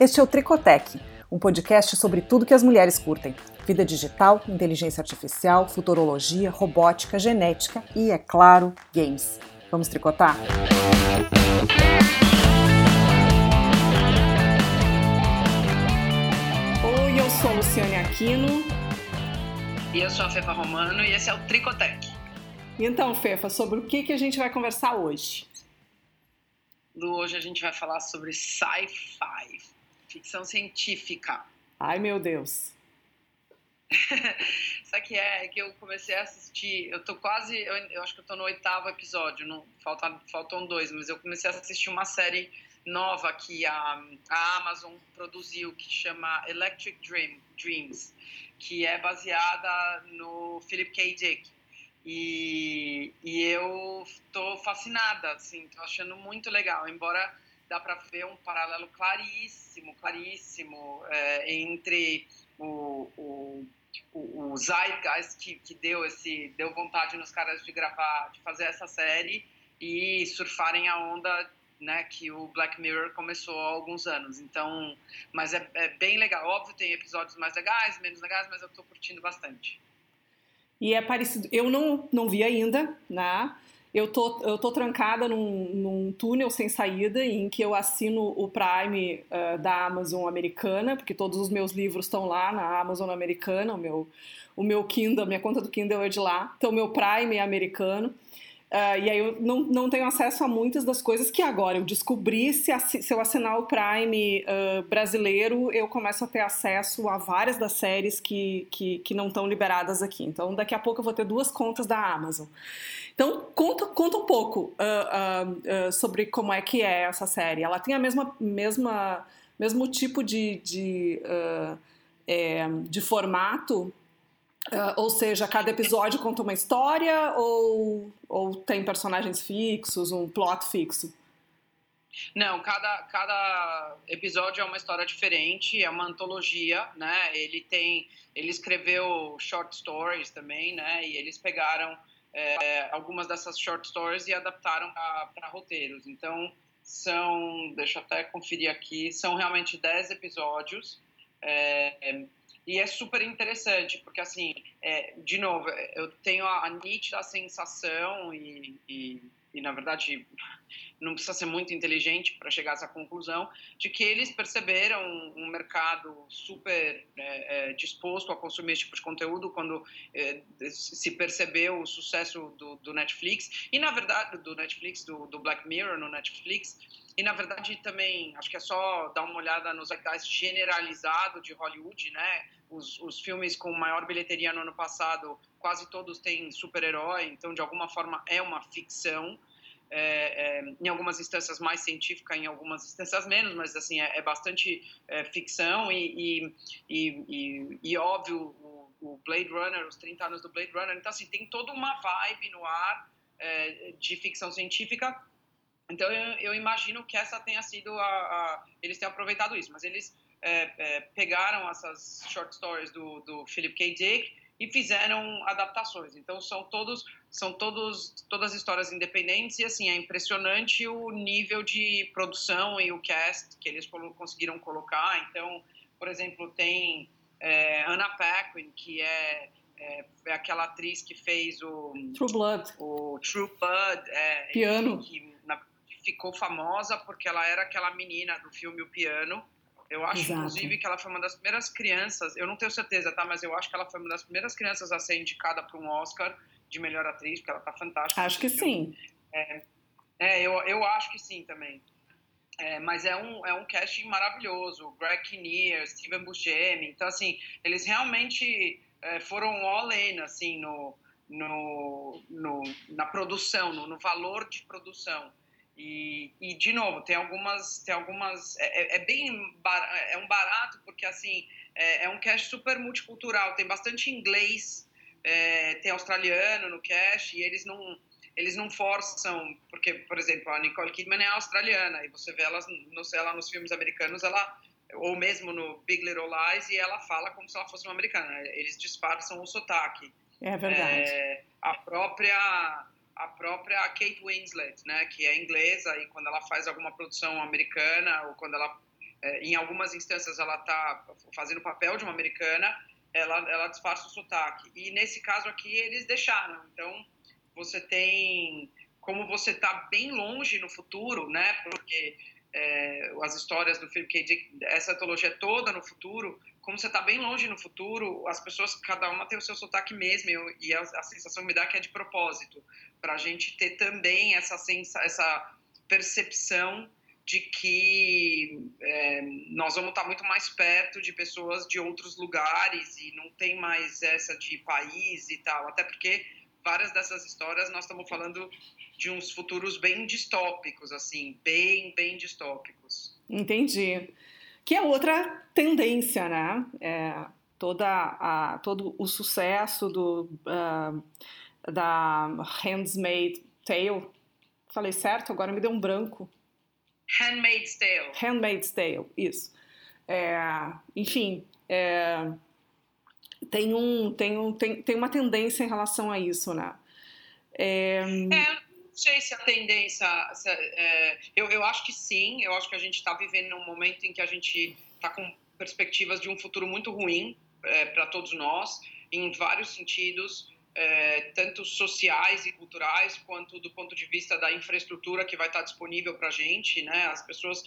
Este é o Tricotec, um podcast sobre tudo que as mulheres curtem: vida digital, inteligência artificial, futurologia, robótica, genética e, é claro, games. Vamos tricotar? Oi, eu sou Luciane Aquino. E eu sou a Fefa Romano e esse é o Tricotec. Então, Fefa, sobre o que, que a gente vai conversar hoje? Do hoje a gente vai falar sobre sci-fi, ficção científica. Ai, meu Deus. Sabe que é? é que eu comecei a assistir, eu tô quase, eu, eu acho que eu tô no oitavo episódio, não, faltam, faltam dois, mas eu comecei a assistir uma série nova que a, a Amazon produziu, que chama Electric Dream, Dreams, que é baseada no Philip K. Dick. E, e eu tô fascinada, assim, tô achando muito legal, embora dá para ver um paralelo claríssimo, claríssimo é, entre o, o, o, Zeitgeist que, que deu esse deu vontade nos caras de gravar, de fazer essa série e surfarem a onda né, que o Black Mirror começou há alguns anos. Então, mas é, é, bem legal. Óbvio, tem episódios mais legais, menos legais, mas eu estou curtindo bastante. E é parecido. Eu não, não vi ainda, né? Eu tô, eu tô trancada num, num túnel sem saída em que eu assino o Prime uh, da Amazon americana, porque todos os meus livros estão lá na Amazon americana, o meu, o meu Kindle, minha conta do Kindle é de lá, então meu Prime é americano. Uh, e aí eu não, não tenho acesso a muitas das coisas que agora eu descobri se, se eu assinar o Prime uh, brasileiro, eu começo a ter acesso a várias das séries que, que, que não estão liberadas aqui. Então daqui a pouco eu vou ter duas contas da Amazon. Então conta, conta um pouco uh, sobre como é que é essa série. Ela tem a mesma, mesma mesmo tipo de, de, é, de formato Uh, ou seja, cada episódio conta uma história ou, ou tem personagens fixos, um plot fixo? Não, cada, cada episódio é uma história diferente, é uma antologia, né? Ele tem, ele escreveu short stories também, né? E eles pegaram é, algumas dessas short stories e adaptaram para roteiros. Então são, deixa eu até conferir aqui, são realmente 10 episódios. É, e é super interessante, porque, assim, é, de novo, eu tenho a, a nítida sensação, e, e, e, na verdade, não precisa ser muito inteligente para chegar a essa conclusão, de que eles perceberam um, mercado super é, é, disposto a consumir esse tipo de conteúdo quando é, se percebeu o sucesso do, do, Netflix, e, na verdade, do Netflix, do, do Black Mirror no Netflix e na verdade também acho que é só dar uma olhada nos zeitgeist generalizado de Hollywood, né? Os, os filmes com maior bilheteria no ano passado, quase todos têm super-herói, então de alguma forma é uma ficção. É, é, em algumas instâncias mais científica, em algumas instâncias menos, mas assim é, é bastante é, ficção e, e, e, e, óbvio o, o, Blade Runner, os 30 anos do Blade Runner, então assim tem toda uma vibe no ar é, de ficção científica então eu, eu, imagino que essa tenha sido a, a, eles tenham aproveitado isso, mas eles é, é, pegaram essas short stories do, do Philip K. Dick e fizeram adaptações. Então são todos são todos todas histórias independentes e assim é impressionante o nível de produção e o cast que eles conseguiram colocar. Então, por exemplo, tem é, Anna Paquin que é, é, é, aquela atriz que fez o True Blood, o True Blood, é, piano. Que, ficou famosa porque ela era aquela menina do filme O Piano. Eu acho, Exato. inclusive, que ela foi uma das primeiras crianças, eu não tenho certeza, tá? Mas eu acho que ela foi uma das primeiras crianças a ser indicada para um Oscar de melhor atriz, porque ela tá fantástica. Acho que sim. É, é, eu, eu acho que sim também. É, mas é um, é um casting maravilhoso. Greg Kinnear, Steven Buscemi. Então, assim, eles realmente é, foram all-in, assim, no, no, no, na produção, no, no valor de produção. E, e, de novo, tem algumas, tem algumas, é, é, é bem, bar, é um barato porque assim é, é, um cast super multicultural, tem bastante inglês, é, tem australiano no cast e eles não, eles não forçam, porque por exemplo a Nicole Kidman é australiana e você vê ela, no, ela nos filmes americanos, ela ou mesmo no Big Little Lies e ela fala como se ela fosse uma americana, eles disfarçam o sotaque. É verdade. É, a própria a própria Kate Winslet, né, que é inglesa e quando ela faz alguma produção americana ou quando ela é, em algumas instâncias ela está fazendo o papel de uma americana, ela, ela disfarça o sotaque. E nesse caso aqui eles deixaram. Então você tem, como você está bem longe no futuro, né? Porque é, as histórias do Philip K. Dick, essa antologia toda no futuro, como você está bem longe no futuro, as pessoas, cada uma tem o seu sotaque mesmo, e a, a sensação me dá que é de propósito, para a gente ter também essa, sensa, essa percepção de que é, nós vamos estar muito mais perto de pessoas de outros lugares e não tem mais essa de país e tal, até porque várias dessas histórias nós estamos falando de uns futuros bem distópicos, assim, bem, bem distópicos. Entendi. Que é outra tendência, né? É, toda a, todo o sucesso do, uh, da Handmaid's Tale. Falei certo? Agora me deu um branco. Handmaid's Tale. Handmaid's Tale, isso. É, enfim, é, tem, um, tem, um, tem, tem uma tendência em relação a isso, né? É, é não sei se a tendência. Se, é, eu, eu acho que sim, eu acho que a gente está vivendo num momento em que a gente está com perspectivas de um futuro muito ruim é, para todos nós, em vários sentidos é, tanto sociais e culturais, quanto do ponto de vista da infraestrutura que vai estar disponível para a gente, né? As pessoas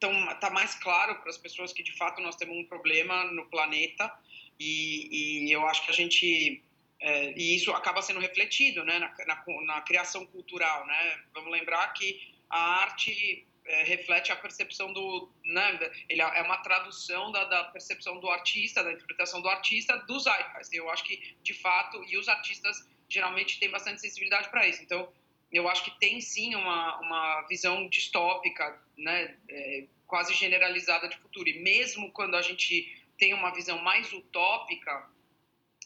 estão tá mais claro para as pessoas que de fato nós temos um problema no planeta e, e eu acho que a gente é, e isso acaba sendo refletido, né? Na, na, na criação cultural, né? Vamos lembrar que a arte é, reflete a percepção do. Né, ele é uma tradução da, da, percepção do artista, da interpretação do artista do Zeitgeist. Eu acho que, de fato, e os artistas geralmente têm bastante sensibilidade para isso. Então, eu acho que tem sim uma, uma visão distópica, né, é, quase generalizada de futuro. E mesmo quando a gente tem uma visão mais utópica,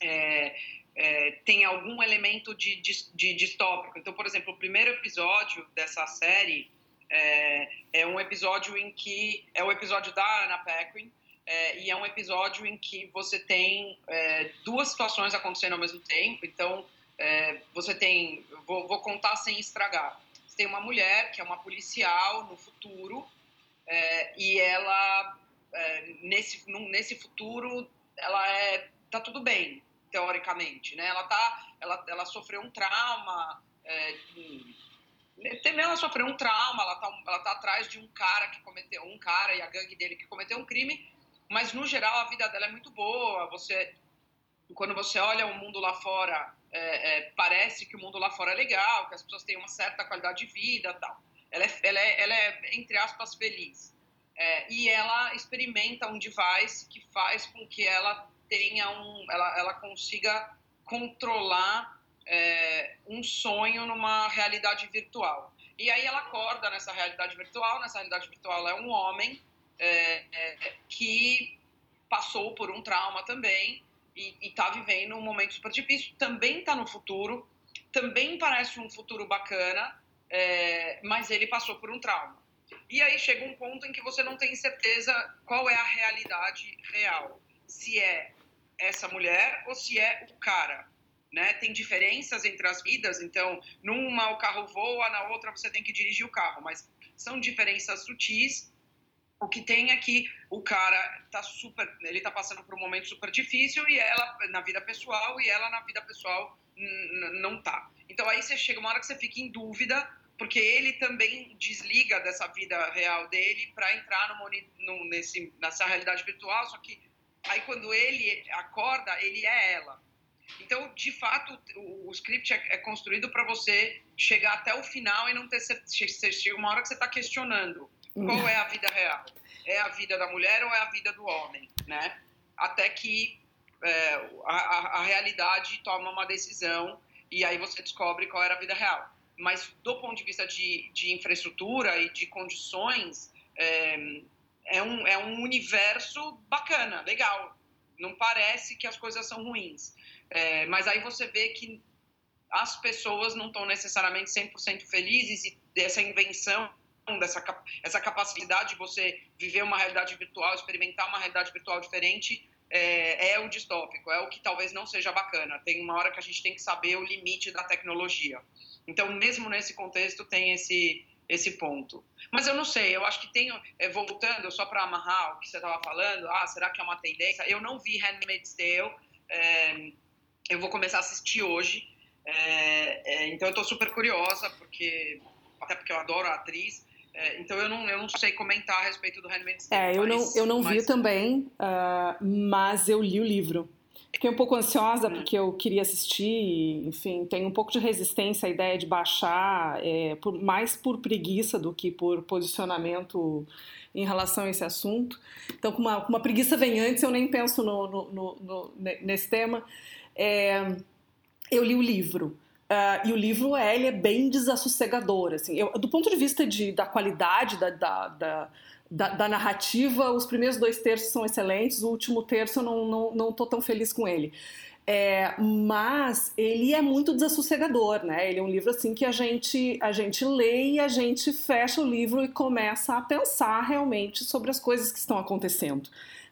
é, é, tem algum elemento de, de, de distópico. Então, por exemplo, o primeiro episódio dessa série é, é um episódio em que é o episódio da Anna Paquin é, e é um episódio em que você tem é, duas situações acontecendo ao mesmo tempo. Então é, você tem, vou, vou, contar sem estragar. Você tem uma mulher que é uma policial no futuro é, e ela é, nesse num, nesse futuro ela é tá tudo bem teoricamente, né? Ela tá ela, ela sofreu um trauma também ela sofreu um trauma, ela tá, ela tá atrás de um cara que cometeu, um cara e a gangue dele que cometeu um crime, mas no geral a vida dela é muito boa. Você, quando você olha o mundo lá fora, é, é, parece que o mundo lá fora é legal, que as pessoas têm uma certa qualidade de vida, tal. Ela é, ela é, ela é entre aspas feliz. É, e ela experimenta um device que faz com que ela tenha um, ela, ela consiga controlar é, um sonho numa realidade virtual. E aí ela acorda nessa realidade virtual. Nessa realidade virtual é um homem é, que passou por um trauma também e está vivendo um momento super difícil. Também está no futuro, também parece um futuro bacana, é, mas ele passou por um trauma. E aí chega um ponto em que você não tem certeza qual é a realidade real. Se é essa mulher ou se é o cara né? Tem diferenças entre as vidas, então numa o carro voa, na outra você tem que dirigir o carro, mas são diferenças sutis. O que tem é que o cara tá super, ele tá passando por um momento super difícil e ela na vida pessoal e ela na vida pessoal não tá. Então aí você chega uma hora que você fica em dúvida porque ele também desliga dessa vida real dele para entrar no, no, nesse, nessa realidade virtual, só que aí quando ele acorda, ele é ela. Então, de fato, o, o script é, é construído para você chegar até o final e não ter. Chega uma hora que você está questionando qual é a vida real. É a vida da mulher ou é a vida do homem, né? Até que é, a, a, realidade toma uma decisão e aí você descobre qual era a vida real. Mas do ponto de vista de, de infraestrutura e de condições, é, é, um, é um universo bacana, legal. Não parece que as coisas são ruins. É, mas aí você vê que as pessoas não estão necessariamente 100% felizes e dessa invenção, dessa essa capacidade de você viver uma realidade virtual, experimentar uma realidade virtual diferente, é, é, o distópico, é o que talvez não seja bacana. Tem uma hora que a gente tem que saber o limite da tecnologia. Então, mesmo nesse contexto, tem esse, esse ponto. Mas eu não sei, eu acho que tem, é, voltando só para amarrar o que você estava falando, ah, será que é uma tendência? Eu não vi Handmaid's Tale, é, eu vou começar a assistir hoje, é, é então eu estou super curiosa, porque até porque eu adoro a atriz, é, então eu não, eu não sei comentar a respeito do Handmaid's Tale. É, eu não, eu não mas... vi também, uh, mas eu li o livro. Fiquei um pouco ansiosa porque eu queria assistir, enfim, tenho um pouco de resistência à ideia de baixar, é, por, mais por preguiça do que por posicionamento em relação a esse assunto. Então, com uma, com uma preguiça vem antes, eu nem penso no, no, no, no nesse tema. É, eu li o livro. Uh, e o livro é, ele é bem desassossegador. Assim, eu, do ponto de vista de, da qualidade da, da, da da, da, narrativa, os primeiros dois terços são excelentes, o último terço eu não, não, não tô tão feliz com ele. É, mas ele é muito desassossegador, né? Ele é um livro assim que a gente, a gente lê e a gente fecha o livro e começa a pensar realmente sobre as coisas que estão acontecendo.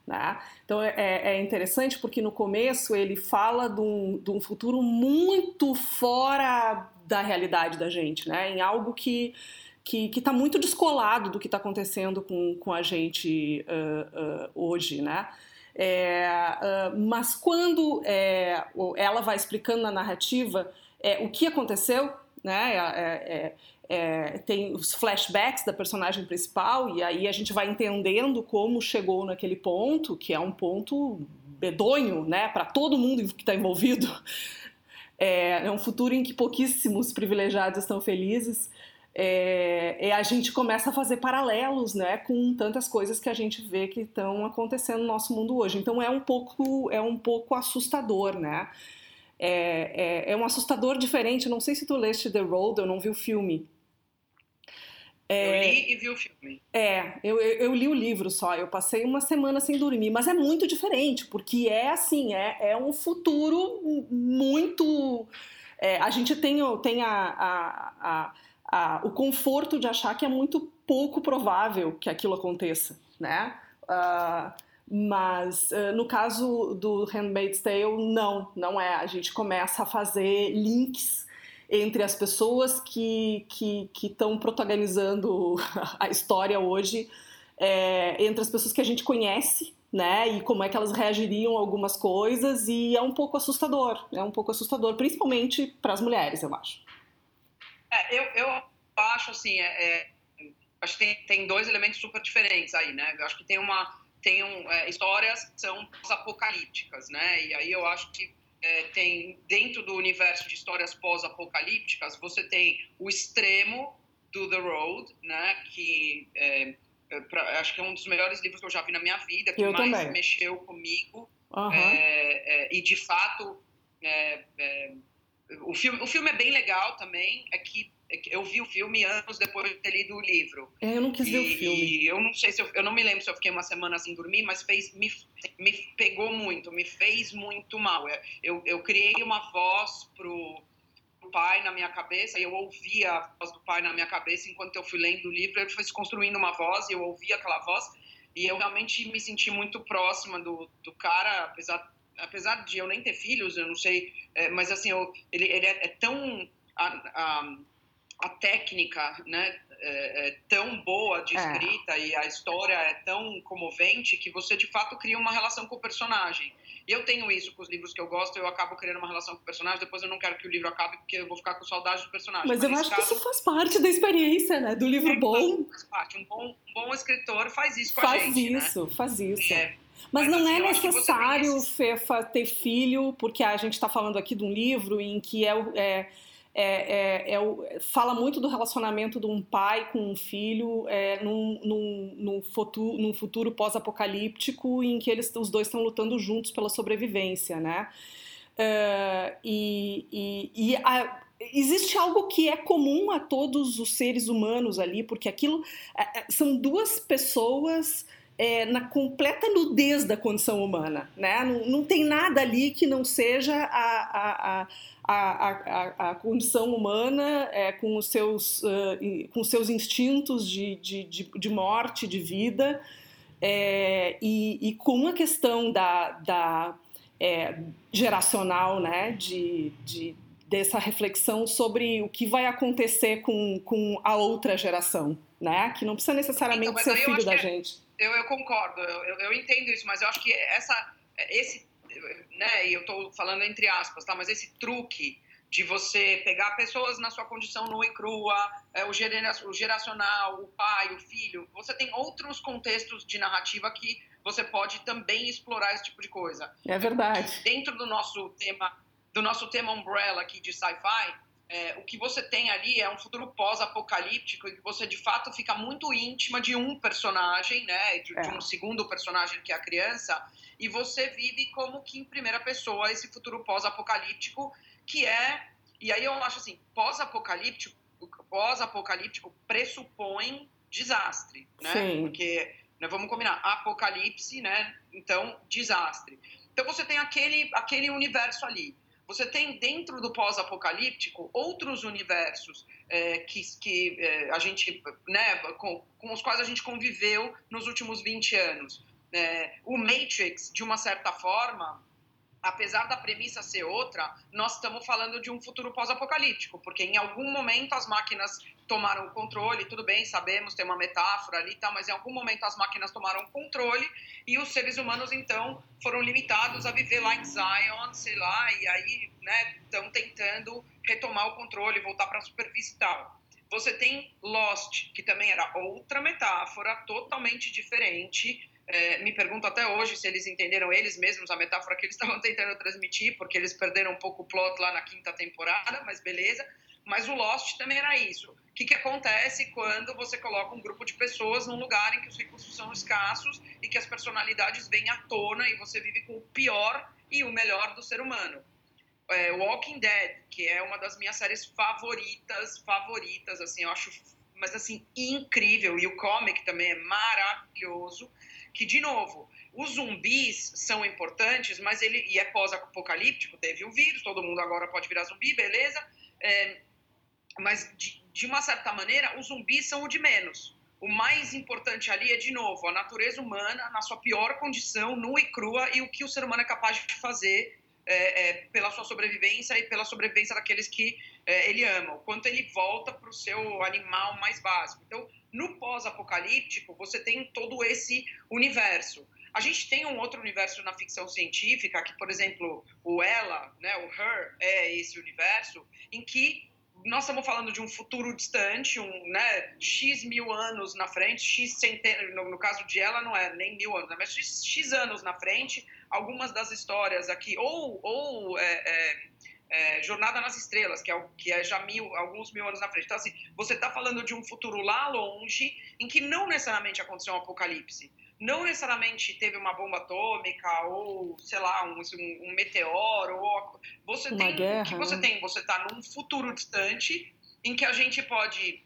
Né? Então é, é, é interessante porque no começo ele fala de um, de um futuro muito fora da realidade da gente, né? Em algo que que está muito descolado do que está acontecendo com, com a gente uh, uh, hoje, né? É, uh, mas quando é, ela vai explicando na narrativa é, o que aconteceu, né? É, é, é, tem os flashbacks da personagem principal e aí a gente vai entendendo como chegou naquele ponto, que é um ponto bedonho, né? Para todo mundo que está envolvido. É, é um futuro em que pouquíssimos privilegiados estão felizes é, é, a gente começa a fazer paralelos né, com tantas coisas que a gente vê que estão acontecendo no nosso mundo hoje. Então é um pouco, é um pouco assustador, né? É, é, é um assustador diferente. Não sei se tu leste The Road, eu não vi o filme. É, eu li e vi o filme. É, eu, eu, eu, li o livro só. Eu passei uma semana sem dormir, mas é muito diferente, porque é assim, é, é um futuro muito. É, a gente tem, tem a, a, a o conforto de achar que é muito pouco provável que aquilo aconteça, né? Uh, mas uh, no caso do Handmaid's Tale, não, não é. A gente começa a fazer links entre as pessoas que estão protagonizando a história hoje, é, entre as pessoas que a gente conhece, né? E como é que elas reagiriam a algumas coisas, e é um pouco assustador, é um pouco assustador, principalmente para as mulheres, eu acho. É, eu, eu acho assim, é, é, acho que tem, tem dois elementos super diferentes aí, né? Eu acho que tem uma tem um, é, histórias que são pós-apocalípticas, né? E aí eu acho que é, tem dentro do universo de histórias pós-apocalípticas você tem o extremo do The Road, né? Que é, é, pra, acho que é um dos melhores livros que eu já vi na minha vida, que eu mais também. mexeu comigo uhum. e de fato o filme, o filme é bem legal também, é que eu vi o filme anos depois de ter lido o livro. É, eu não quis e, ver o filme. Eu não sei se eu, eu não me lembro se eu fiquei uma semana sem dormir, mas fez, me, me pegou muito, me fez muito mal. Eu, eu criei uma voz pro, pro pai na minha cabeça e eu ouvia a voz do pai na minha cabeça enquanto eu fui lendo o livro. Ele foi se construindo uma voz e eu ouvia aquela voz e eu realmente me senti muito próxima do, do cara, apesar apesar de eu nem ter filhos, eu não sei, é, mas assim, eu, ele, ele é, é tão a, a, a, técnica, né, é, é tão boa de é. escrita e a história é tão comovente que você de fato cria uma relação com o personagem. E eu tenho isso com os livros que eu gosto, eu acabo criando uma relação com o personagem, depois eu não quero que o livro acabe porque eu vou ficar com saudade do personagem. Mas, Mas eu acho caso, que isso faz parte da experiência, né? Do livro bom. Faz parte. Um bom, um bom escritor faz isso com faz a gente. Faz isso, né? faz isso. É. Mas, não assim, é necessário Fefa, ter filho, porque a gente está falando aqui de um livro em que é, é, é, é, fala muito do relacionamento de um pai com um filho é, num, num, num, futuro, num futuro pós-apocalíptico em que eles, os dois estão lutando juntos pela sobrevivência, né? Uh, e, e, e a, existe algo que é comum a todos os seres humanos ali, porque aquilo são duas pessoas é, na completa nudez da condição humana. Né? Não, não tem nada ali que não seja a, a, a, a, a condição humana é, com, os seus, uh, com seus instintos de, de, de, de morte, de vida, é, e, e, com a questão da, da é, geracional, né? de, de dessa reflexão sobre o que vai acontecer com, com a outra geração, né? Que não precisa necessariamente então, ser filho da é, gente. Eu, eu concordo, eu, eu, entendo isso, mas eu acho que essa, esse, né? E eu estou falando entre aspas, tá? Mas esse truque de você pegar pessoas na sua condição nua e crua, é, o, geracional, o pai, o filho, você tem outros contextos de narrativa que você pode também explorar esse tipo de coisa. É verdade. Dentro do nosso tema, do nosso tema umbrella aqui de sci-fi, é, o que você tem ali é um futuro pós-apocalíptico e que você de fato fica muito íntima de um personagem, né, de, é. de, um segundo personagem que é a criança, e você vive como que em primeira pessoa esse futuro pós-apocalíptico que é, e aí eu acho assim, pós-apocalíptico, pós-apocalíptico pressupõe desastre, né? Sim. Porque, né, vamos combinar, apocalipse, né? Então, desastre. Então você tem aquele, aquele universo ali. Você tem dentro do pós-apocalíptico outros universos é, que, que é, a gente, né, com, com, os quais a gente conviveu nos últimos 20 anos. É, o Matrix, de uma certa forma, apesar da premissa ser outra, nós estamos falando de um futuro pós-apocalíptico, porque em algum momento as máquinas tomaram o controle, tudo bem, sabemos, tem uma metáfora ali, tá, mas em algum momento as máquinas tomaram o controle e os seres humanos, então, foram limitados a viver lá em Zion, sei lá, e aí, né, estão tentando retomar o controle, voltar para a superfície e tal. Você tem Lost, que também era outra metáfora, totalmente diferente, é, me pergunto até hoje se eles entenderam eles mesmos a metáfora que eles estavam tentando transmitir, porque eles perderam um pouco o plot lá na quinta temporada, mas beleza. Mas o Lost também era isso. O que, que acontece quando você coloca um grupo de pessoas num lugar em que os recursos são escassos e que as personalidades vêm à tona e você vive com o pior e o melhor do ser humano? É, Walking Dead, que é uma das minhas séries favoritas, favoritas, assim, eu acho, mas assim, incrível. E o comic também é maravilhoso que, de novo, os zumbis são importantes, mas ele e é pós-apocalíptico, teve o vírus, todo mundo agora pode virar zumbi, beleza? É, mas, de, de uma certa maneira, os zumbis são o de menos. O mais importante ali é, de novo, a natureza humana na sua pior condição, nua e crua, e o que o ser humano é capaz de fazer é, é, pela sua sobrevivência e pela sobrevivência daqueles que é, ele ama. O quanto ele volta para o seu animal mais básico. Então, no pós-apocalíptico, você tem todo esse universo. A gente tem um outro universo na ficção científica, que, por exemplo, o Ela, né, o Her, é esse universo, em que nós estamos falando de um futuro distante, um né, X mil anos na frente, X centenas, no, no, caso de ela não é nem mil anos, né, mas X, X, anos na frente, algumas das histórias aqui, ou, ou é, é, é, Jornada nas Estrelas, que é, que é já mil, alguns mil anos na frente. Então, assim, você está falando de um futuro lá longe, em que não necessariamente aconteceu um apocalipse. Não necessariamente teve uma bomba atômica, ou, sei lá, um, um, um meteoro, ou... Você uma tem... Guerra, o que você né? tem? Você está num futuro distante, em que a gente pode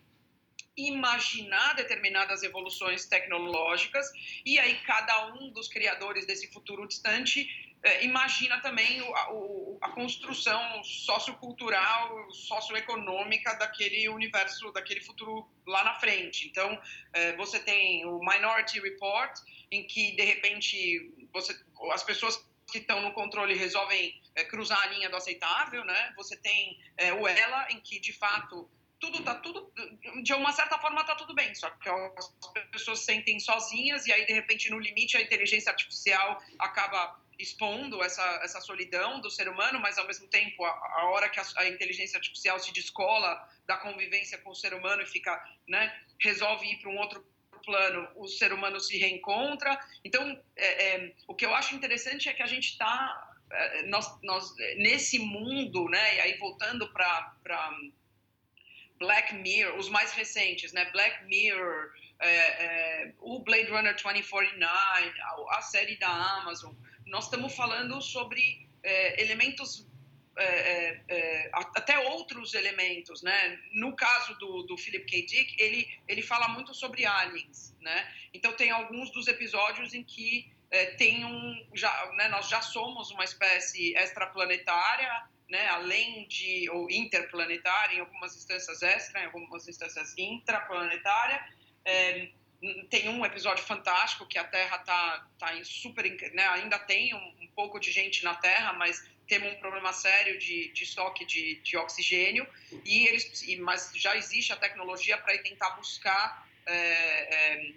imaginar determinadas evoluções tecnológicas e aí cada um dos criadores desse futuro distante é, imagina também o, a, a, construção sociocultural, socioeconômica daquele universo, daquele futuro lá na frente. Então, é, você tem o Minority Report, em que, de repente, você, as pessoas que estão no controle resolvem é, cruzar a linha do aceitável, né? Você tem o Ela, em que, de fato, tudo tá tudo de uma certa forma tá tudo bem só que as pessoas se sentem sozinhas e aí de repente no limite a inteligência artificial acaba expondo essa, essa solidão do ser humano, mas ao mesmo tempo, a, a hora que a, a, inteligência artificial se descola da convivência com o ser humano e fica, né, resolve ir para um outro plano, o ser humano se reencontra. Então, é, é, o que eu acho interessante é que a gente está é, nós, nós, nesse mundo, né, e aí voltando para Black Mirror, os mais recentes, né, Black Mirror, é, é, o Blade Runner 2049, a, a série da Amazon, nós estamos falando sobre é, elementos, é, é, é até outros elementos, né? No caso do, do Philip K. Dick, ele, ele fala muito sobre aliens, né? Então tem alguns dos episódios em que é, tem um, já, né, nós já somos uma espécie extraplanetária, né, além de, ou interplanetária, em algumas instâncias extra, em algumas instâncias intraplanetária, é, tem um episódio fantástico que a Terra tá, tá em super, né, ainda tem um, um, pouco de gente na Terra, mas temos um problema sério de, de estoque de, de oxigênio e eles, e, mas já existe a tecnologia para tentar buscar é, é,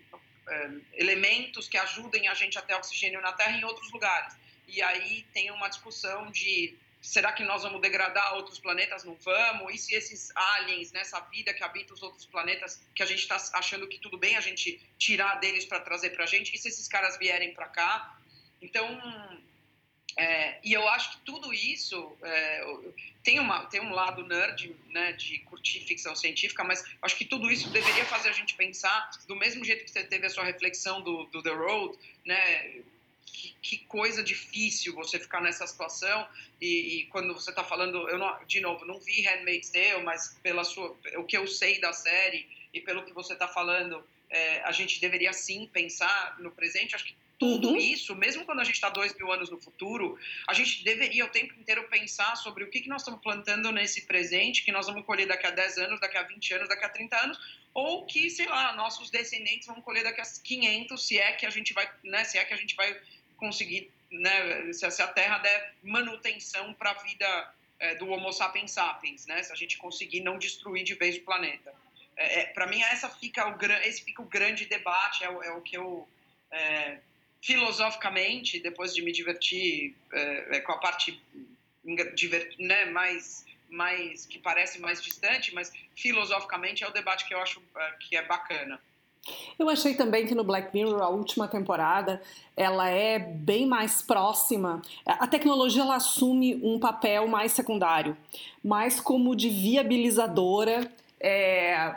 é, elementos que ajudem a gente a ter oxigênio na Terra em outros lugares. E aí tem uma discussão de será que nós vamos degradar outros planetas? Não vamos? E se esses aliens, nessa vida que habita os outros planetas, que a gente está achando que tudo bem a gente tirar deles para trazer para a gente, e se esses caras vierem para cá? Então, é, e eu acho que tudo isso é, tem, uma, tem um lado nerd, né, de curtir ficção científica, mas acho que tudo isso deveria fazer a gente pensar, do mesmo jeito que você teve a sua reflexão do, do The Road, né, que, que, coisa difícil você ficar nessa situação e, e quando você está falando, eu não, de novo, não vi Handmaid's Tale, mas pela sua, o que eu sei da série e pelo que você está falando, é, a gente deveria sim pensar no presente. Acho que tudo uhum. isso, mesmo quando a gente está dois mil anos no futuro, a gente deveria o tempo inteiro pensar sobre o que, que nós estamos plantando nesse presente, que nós vamos colher daqui a 10 anos, daqui a 20 anos, daqui a 30 anos, ou que, sei lá, nossos descendentes vão colher daqui a 500, se é que a gente vai, né, se é que a gente vai conseguir, né, se a Terra der manutenção para a vida é, do Homo sapiens sapiens, né, se a gente conseguir não destruir de vez o planeta. É, é, para mim, essa fica o, esse fica o grande debate, é o, é o que eu, é, filosoficamente, depois de me divertir é, com a parte né, mais mais que parece mais distante, mas filosoficamente é o debate que eu acho que é bacana. Eu achei também que no Black Mirror, a última temporada, ela é bem mais próxima. A tecnologia ela assume um papel mais secundário, mais como de viabilizadora, é,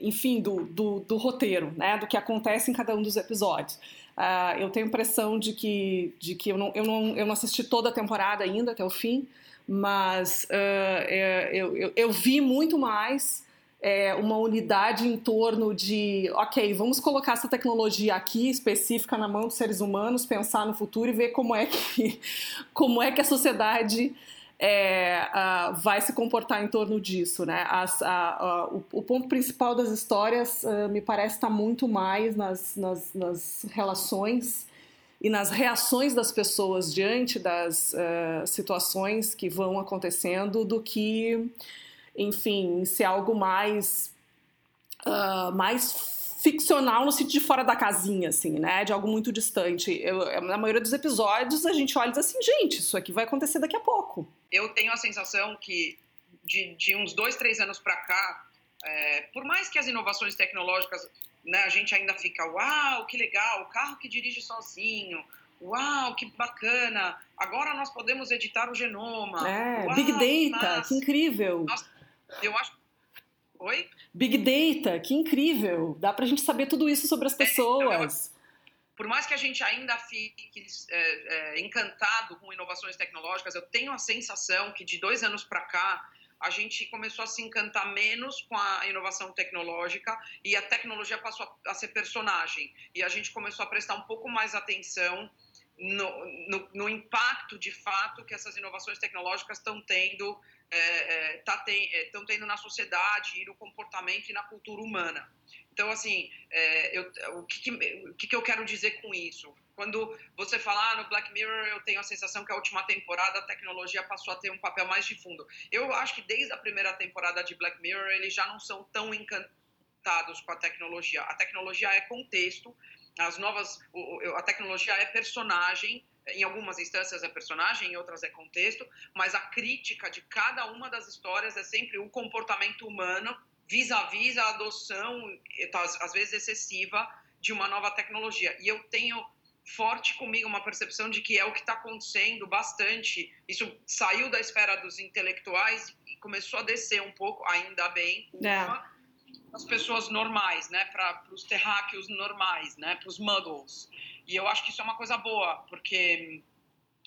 enfim, do, do, do, roteiro, né, do que acontece em cada um dos episódios. Uh, eu tenho a impressão de que, de que eu, não, eu, não, eu não assisti toda a temporada ainda, até o fim, mas uh, eu, eu, eu vi muito mais é, uma unidade em torno de, ok, vamos colocar essa tecnologia aqui específica na mão dos seres humanos, pensar no futuro e ver como é que, como é que a sociedade é, uh, vai se comportar em torno disso, né? As, o, o, ponto principal das histórias uh, me parece estar muito mais nas, nas, nas, relações e nas reações das pessoas diante das uh, situações que vão acontecendo do que enfim, ser algo mais, uh, mais ficcional no sentido de fora da casinha, assim, né? De algo muito distante. Eu, na maioria dos episódios a gente olha e diz assim, gente, isso aqui vai acontecer daqui a pouco. Eu tenho a sensação que de, de uns dois, três anos para cá, é, por mais que as inovações tecnológicas, né, a gente ainda fica, uau, que legal, o carro que dirige sozinho, Uau, que bacana! Agora nós podemos editar o genoma. É, Uau, Big Data, que, incrível! Nós, eu acho. Oi? Big Data, que incrível! Dá pra gente saber tudo isso sobre as pessoas. É, então, por mais que a gente ainda fique é, é, encantado com inovações tecnológicas, eu tenho a sensação que de dois anos para cá a gente começou a se encantar menos com a inovação tecnológica e a tecnologia passou a, a ser personagem e a gente começou a prestar um pouco mais atenção no, no, no impacto de fato que essas inovações tecnológicas estão tendo é, é, tá ten, é, tendo na sociedade e no comportamento e na cultura humana. Então, assim, é, eu, o, que, que, o que, que eu quero dizer com isso? Quando você fala ah, no Black Mirror, eu tenho a sensação que a última temporada a tecnologia passou a ter um papel mais de fundo. Eu acho que desde a primeira temporada de Black Mirror, eles já não são tão encantados com a tecnologia. A tecnologia é contexto, as novas, a tecnologia é personagem, em algumas instâncias é personagem, em outras é contexto, mas a crítica de cada uma das histórias é sempre o comportamento humano vis-à-vis a adoção, tá, às vezes excessiva, de uma nova tecnologia. E eu tenho forte comigo uma percepção de que é o que está acontecendo bastante. Isso saiu da esfera dos intelectuais e começou a descer um pouco, ainda bem, é. As pessoas normais, né, para os terráqueos normais, né, para os muggles. E eu acho que isso é uma coisa boa, porque.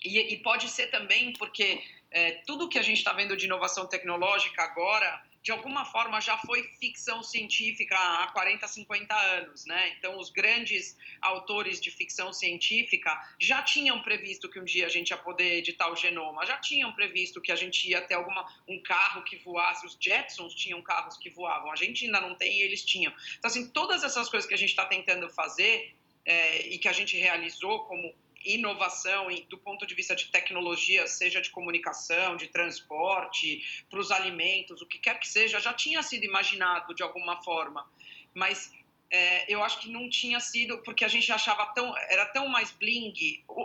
E, e pode ser também porque é, tudo que a gente está vendo de inovação tecnológica agora de alguma forma já foi ficção científica há 40, 50 anos, né? Então os grandes autores de ficção científica já tinham previsto que um dia a gente ia poder editar o genoma, já tinham previsto que a gente ia ter alguma um carro que voasse, os Jetsons tinham carros que voavam, a gente ainda não tem e eles tinham. Então assim, todas essas coisas que a gente está tentando fazer é, e que a gente realizou como inovação do ponto de vista de tecnologia, seja de comunicação, de transporte, para os alimentos, o que quer que seja, já tinha sido imaginado de alguma forma. Mas é, eu acho que não tinha sido, porque a gente achava tão, era tão mais bling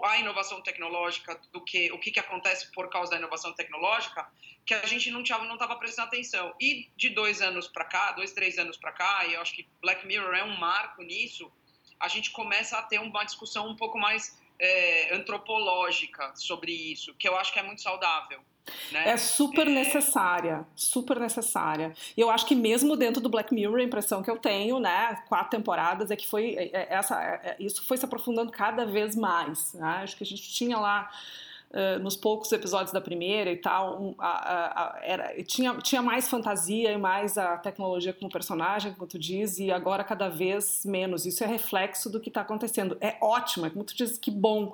a inovação tecnológica do que o que, que acontece por causa da inovação tecnológica, que a gente não estava não tava prestando atenção. E de dois anos para cá, dois, três anos para cá, e eu acho que Black Mirror é um marco nisso, a gente começa a ter uma discussão um pouco mais é, antropológica sobre isso, que eu acho que é muito saudável. Né? É super é... necessária, super necessária. E eu acho que mesmo dentro do Black Mirror, a impressão que eu tenho, né, quatro temporadas, é que foi é, é, essa, isso foi se aprofundando cada vez mais. Né? Acho que a gente tinha lá nos poucos episódios da primeira e tal, um, a, a, a, era, tinha, tinha mais fantasia e mais a tecnologia como personagem, como tu diz, e agora cada vez menos. Isso é reflexo do que está acontecendo. É ótimo, é como tu diz, que bom.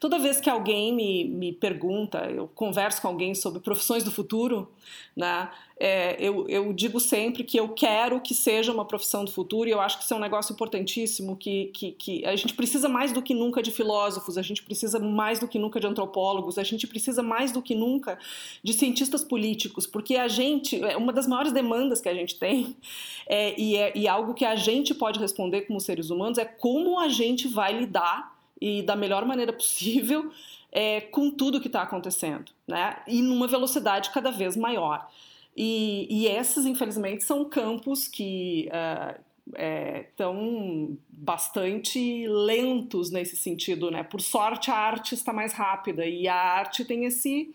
Toda vez que alguém me, me pergunta, eu converso com alguém sobre profissões do futuro, né? É, eu, eu, digo sempre que eu quero que seja uma profissão do futuro e eu acho que isso é um negócio importantíssimo, que, que, que, a gente precisa mais do que nunca de filósofos, a gente precisa mais do que nunca de antropólogos, a gente precisa mais do que nunca de cientistas políticos, porque a gente, é, uma das maiores demandas que a gente tem é, e, é, e algo que a gente pode responder como seres humanos é como a gente vai lidar e da melhor maneira possível é, com tudo que está acontecendo, né? E numa velocidade cada vez maior. E, e esses, infelizmente, são campos que estão é, bastante lentos nesse sentido, né? Por sorte, a arte está mais rápida e a arte tem esse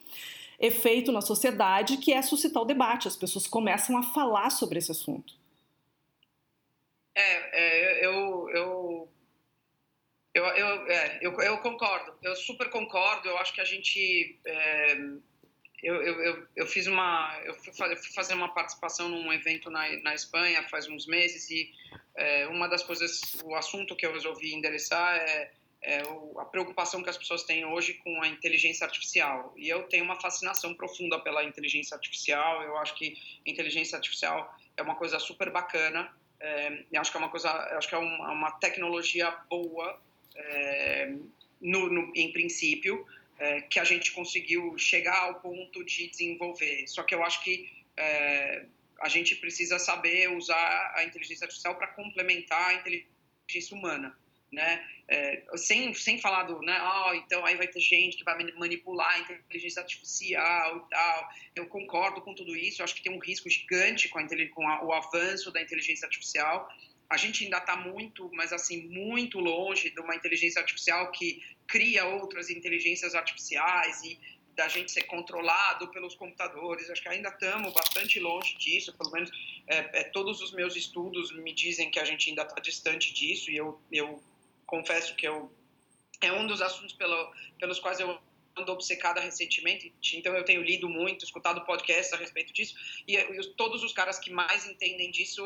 efeito na sociedade que é suscitar o debate. As pessoas começam a falar sobre esse assunto. É, é eu, eu, eu, eu, é, eu, eu, concordo, eu super concordo. Eu acho que a gente é, eu, eu, eu, fiz uma eu fui, fazer uma participação num evento na, na Espanha faz uns meses e é, uma das coisas o assunto que eu resolvi endereçar é, é a preocupação que as pessoas têm hoje com a inteligência artificial. E eu tenho uma fascinação profunda pela inteligência artificial. Eu acho que inteligência artificial é uma coisa super bacana é, eu acho que é uma coisa acho que é uma, uma tecnologia boa é, no, no, em princípio é, que a gente conseguiu chegar ao ponto de desenvolver. Só que eu acho que é, a gente precisa saber usar a inteligência artificial para complementar a inteligência humana. Né? É, sem, sem falar do, né, oh, então aí vai ter gente que vai manipular a inteligência artificial e tal. Eu concordo com tudo isso, eu acho que tem um risco gigante com, a, com a, o avanço da inteligência artificial. A gente ainda está muito, mas assim, muito longe de uma inteligência artificial que cria outras inteligências artificiais e da gente ser controlado pelos computadores. Acho que ainda estamos bastante longe disso, pelo menos é, é, todos os meus estudos me dizem que a gente ainda está distante disso e eu, eu confesso que eu, é um dos assuntos pelo, pelos quais eu ando obcecada recentemente, então eu tenho lido muito, escutado podcasts a respeito disso, e, e todos os caras que mais entendem disso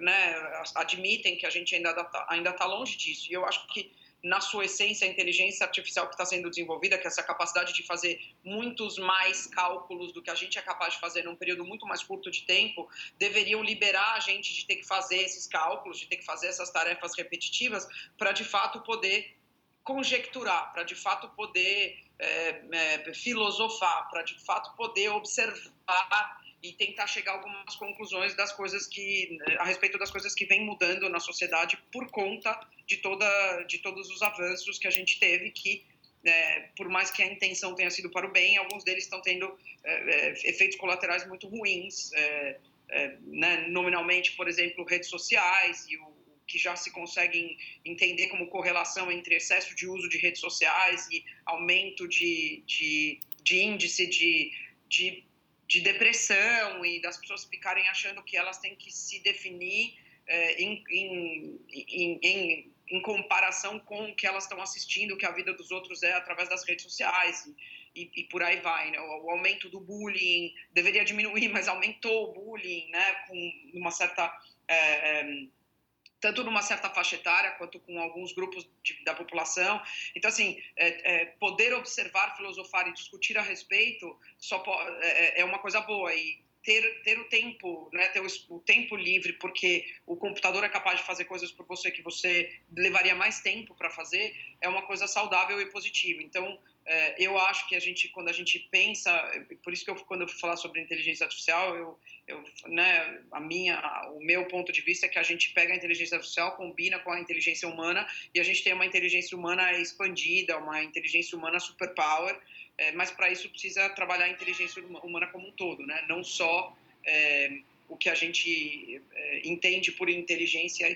né, admitem que a gente ainda está ainda tá longe disso. E eu acho que na sua essência, a inteligência artificial que está sendo desenvolvida, que é essa capacidade de fazer muitos mais cálculos do que a gente é capaz de fazer num período muito mais curto de tempo, deveriam liberar a gente de ter que fazer esses cálculos, de ter que fazer essas tarefas repetitivas, para de fato poder conjecturar, para de fato poder é, é, filosofar, para de fato poder observar e tentar chegar a algumas conclusões das coisas que a respeito das coisas que vem mudando na sociedade por conta de toda de todos os avanços que a gente teve que é, por mais que a intenção tenha sido para o bem, alguns deles estão tendo é, efeitos colaterais muito ruins, é, né, nominalmente, por exemplo, redes sociais e o que já se conseguem entender como correlação entre excesso de uso de redes sociais e aumento de, de, de índice de, de de depressão e das pessoas ficarem achando que elas têm que se definir é, em, em, em, em, em comparação com o que elas estão assistindo, que a vida dos outros é através das redes sociais. e, e, por aí vai, né? o, o, aumento do bullying deveria diminuir, mas aumentou o bullying, né? Com uma certa é, é, tanto numa certa faixa etária quanto com alguns grupos de, da população. Então, assim, é, é, poder observar, filosofar e discutir a respeito só é, é, uma coisa boa e ter, ter o tempo, né, ter o, o, tempo livre, porque o computador é capaz de fazer coisas por você que você levaria mais tempo para fazer, é uma coisa saudável e positiva. Então, é, eu acho que a gente, quando a gente pensa, por isso que eu, quando eu falar sobre inteligência artificial, eu, eu, né, a minha, o meu ponto de vista é que a gente pega a inteligência artificial, combina com a inteligência humana e a gente tem uma inteligência humana expandida, uma inteligência humana superpower, é, mas para isso precisa trabalhar a inteligência humana como um todo, né? Não só é, o que a gente é, entende por inteligência e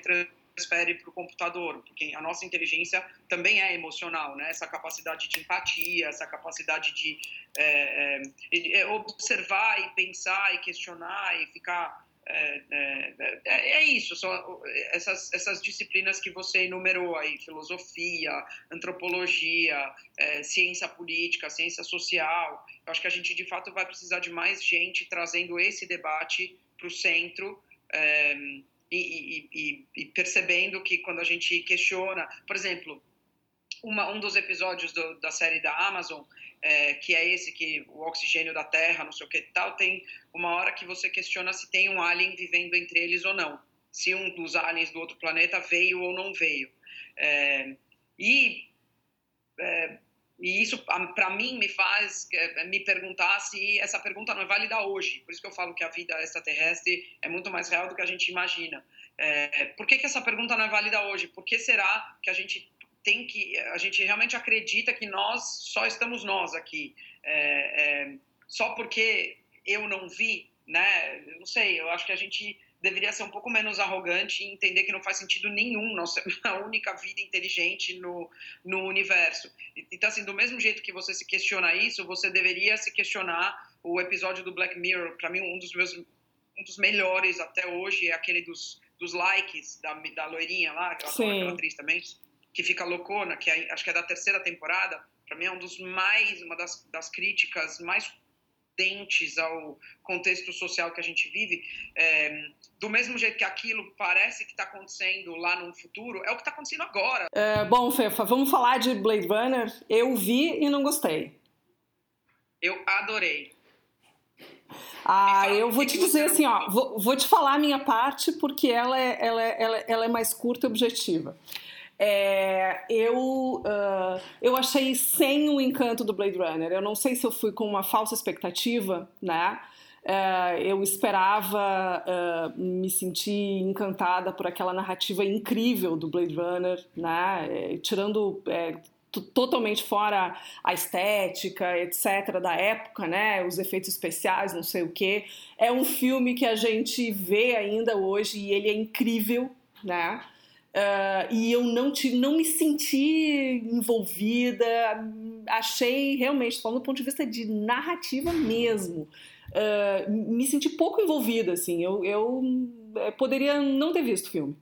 transfere para o computador, porque a nossa inteligência também é emocional, né? Essa capacidade de empatia, essa capacidade de é, é, é observar e pensar e questionar e ficar é, é, é, é, isso, são essas, essas disciplinas que você enumerou aí, filosofia, antropologia, é, ciência política, ciência social. Eu acho que a gente de fato vai precisar de mais gente trazendo esse debate para o centro. É, e, e, e, percebendo que quando a gente questiona, por exemplo, uma, um dos episódios do, da série da Amazon, é, que é esse que o oxigênio da Terra, não sei o que tal, tem uma hora que você questiona se tem um alien vivendo entre eles ou não, se um dos aliens do outro planeta veio ou não veio. É, e, é, e isso, para mim, me faz é, me perguntar se essa pergunta não é válida hoje. Por isso que eu falo que a vida extraterrestre é muito mais real do que a gente imagina. É, por que, que essa pergunta não é válida hoje? Por que será que a gente tem que a gente realmente acredita que nós só estamos nós aqui é, é, só porque eu não vi né não sei eu acho que a gente deveria ser um pouco menos arrogante e entender que não faz sentido nenhum nós sermos a única vida inteligente no, no universo. Então assim do mesmo jeito que você se questiona isso você deveria se questionar o episódio do Black Mirror. Para mim um dos meus um dos melhores até hoje é aquele dos, dos likes da, da loirinha lá, que ela é atriz também que fica loucona, que é, acho que é da terceira temporada, para mim é um dos mais, uma das, das críticas mais dentes ao contexto social que a gente vive, é, do mesmo jeito que aquilo parece que está acontecendo lá no futuro, é o que está acontecendo agora. É, bom, Fefa, vamos falar de Blade Runner. Eu vi e não gostei. Eu adorei. Ah, eu vou te dizer assim, ó, vou, vou, te falar a minha parte porque ela é, ela, é, ela, ela é mais curta e objetiva. É, eu, uh, eu achei sem o encanto do Blade Runner. Eu não sei se eu fui com uma falsa expectativa, né? Uh, eu esperava uh, me sentir encantada por aquela narrativa incrível do Blade Runner, né? É, tirando é, totalmente fora a estética, etc., da época, né? Os efeitos especiais, não sei o quê. É um filme que a gente vê ainda hoje e ele é incrível, né? Uh, e eu não, te, não me senti envolvida, achei realmente, falando do ponto de vista de narrativa mesmo, uh, me senti pouco envolvida, assim, eu, eu eh, poderia não ter visto o filme.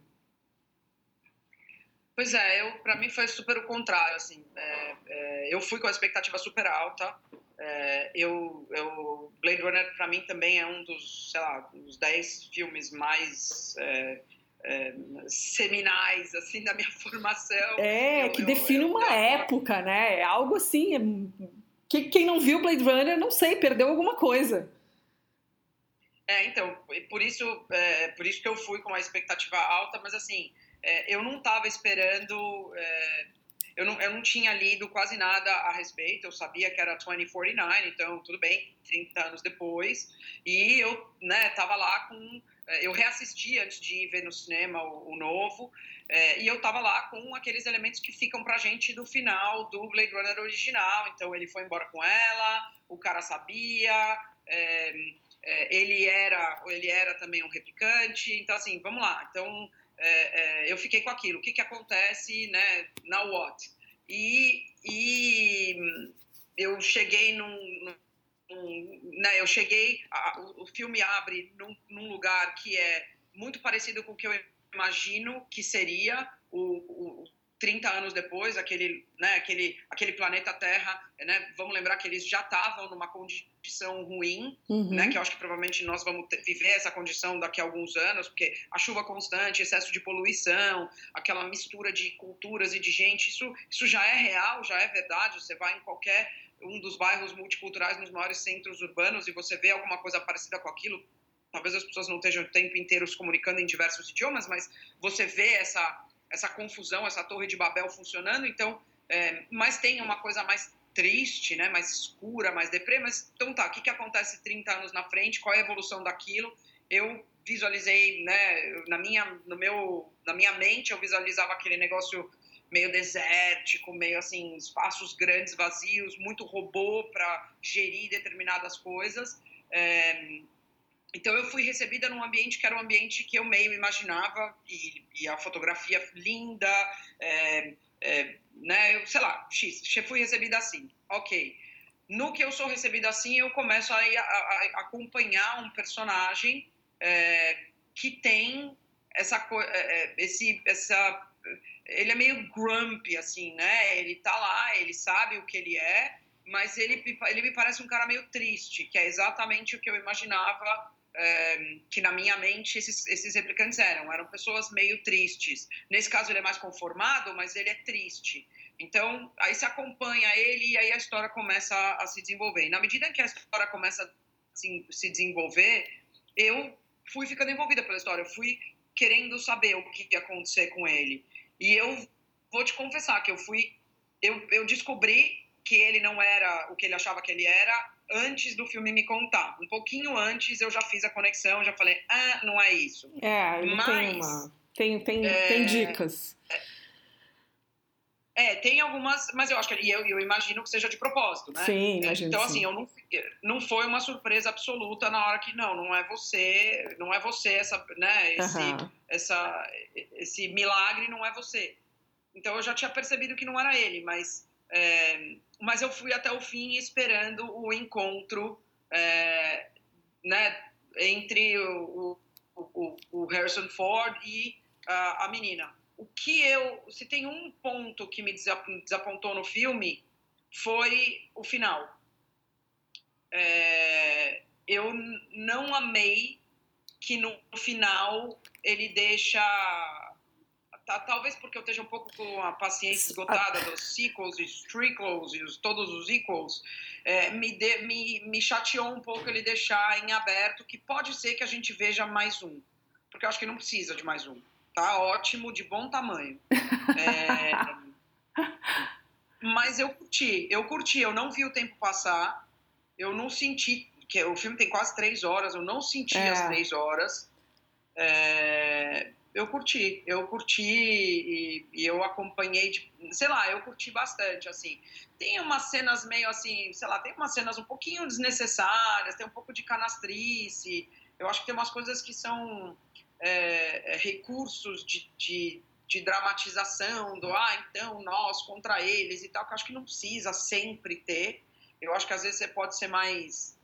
Pois é, eu para mim foi super o contrário, assim, é, é, eu fui com a expectativa super alta, é, eu, eu, Blade Runner para mim também é um dos, sei lá, dos 10 filmes mais é, seminais assim da minha formação. É, eu, que eu, define eu, uma época, né? É algo assim. É, que, quem não viu Blade Runner, não sei, perdeu alguma coisa. É, então, por isso, é, por isso que eu fui com uma expectativa alta, mas assim, é, eu não estava esperando. É, eu não, eu não tinha lido quase nada a respeito, eu sabia que era 2049, então tudo bem, 30 anos depois, e eu né, lá com é, eu reassisti antes de ver no cinema o, o novo, é, e eu tava lá com aqueles elementos que ficam pra gente do final do Blade Runner original. Então ele foi embora com ela, o cara sabia, ele era ele era também um replicante. Então assim, vamos lá. Então é, é, eu fiquei com aquilo. O que que acontece, né? Na what? E, e eu cheguei num né, eu cheguei, a, o, o, filme abre num, num, lugar que é muito parecido com o que eu imagino que seria o, o, 30 anos depois, aquele, né, aquele, aquele planeta Terra, né, vamos lembrar que eles já estavam numa condição ruim, uhum. né, que eu acho que provavelmente nós vamos ter, viver essa condição daqui a alguns anos, porque a chuva constante, excesso de poluição, aquela mistura de culturas e de gente, isso, isso já é real, já é verdade. Você vai em qualquer um dos bairros multiculturais nos maiores centros urbanos e você vê alguma coisa parecida com aquilo. Talvez as pessoas não estejam o tempo inteiro se comunicando em diversos idiomas, mas você vê essa essa confusão, essa torre de Babel funcionando. Então, é, mas tem uma coisa mais triste, né, mais escura, mais deprê, mas então tá, o que, que acontece 30 anos na frente, qual é a evolução daquilo? Eu visualizei, né, na minha, no meu, na minha mente eu visualizava aquele negócio meio desértico, meio assim, espaços grandes, vazios, muito robô para gerir determinadas coisas. É, então eu fui recebida num ambiente que era um ambiente que eu meio imaginava e, e a fotografia linda, é, é, né? Eu, sei lá, x. Fui recebida assim, ok. No que eu sou recebida assim, eu começo a, a, a acompanhar um personagem é, que tem essa é, é, esse essa ele é meio grumpy assim, né? Ele tá lá, ele sabe o que ele é, mas ele ele me parece um cara meio triste, que é exatamente o que eu imaginava é, que na minha mente esses, esses replicantes eram. Eram pessoas meio tristes. Nesse caso ele é mais conformado, mas ele é triste. Então, aí se acompanha ele e aí a história começa a, a se desenvolver. E na medida que a história começa a se, se desenvolver, eu fui ficando envolvida pela história. Eu fui querendo saber o que ia acontecer com ele. E eu vou te confessar que eu fui... Eu, eu descobri que ele não era o que ele achava que ele era antes do filme me contar. Um pouquinho antes eu já fiz a conexão, já falei, ah, não é isso. É, Mas, tem uma. Tem, tem, é, tem dicas. É, tem algumas, mas eu acho que eu, eu imagino que seja de propósito, né? Sim, imagino Então, sim. assim, eu não, não foi uma surpresa absoluta na hora que, não, não é você, não é você essa, né, esse, uhum. essa, esse milagre não é você. Então eu já tinha percebido que não era ele, mas é, mas eu fui até o fim esperando o encontro é, né, entre o, o, o, Harrison Ford e a, a menina. O que eu. Se tem um ponto que me desapontou no filme, foi o final. É, eu não amei que no final ele deixa tá, talvez porque eu esteja um pouco com a paciência esgotada dos sequels e trequels e os, todos os equals, é, me, de, me, me chateou um pouco ele deixar em aberto que pode ser que a gente veja mais um. Porque eu acho que não precisa de mais um. Tá ótimo, de bom tamanho. É, mas eu curti, eu curti, eu não vi o tempo passar, eu não senti, que o filme tem quase três horas, eu não senti é. as três horas. É, eu curti, eu curti e, e, eu acompanhei, de, sei lá, eu curti bastante, assim. Tem umas cenas meio assim, sei lá, tem umas cenas um pouquinho desnecessárias, tem um pouco de canastrice, eu acho que tem umas coisas que são é, é, recursos de, de, de, dramatização, do, ah, então, nós contra eles e tal, que eu acho que não precisa sempre ter. Eu acho que às vezes você pode ser mais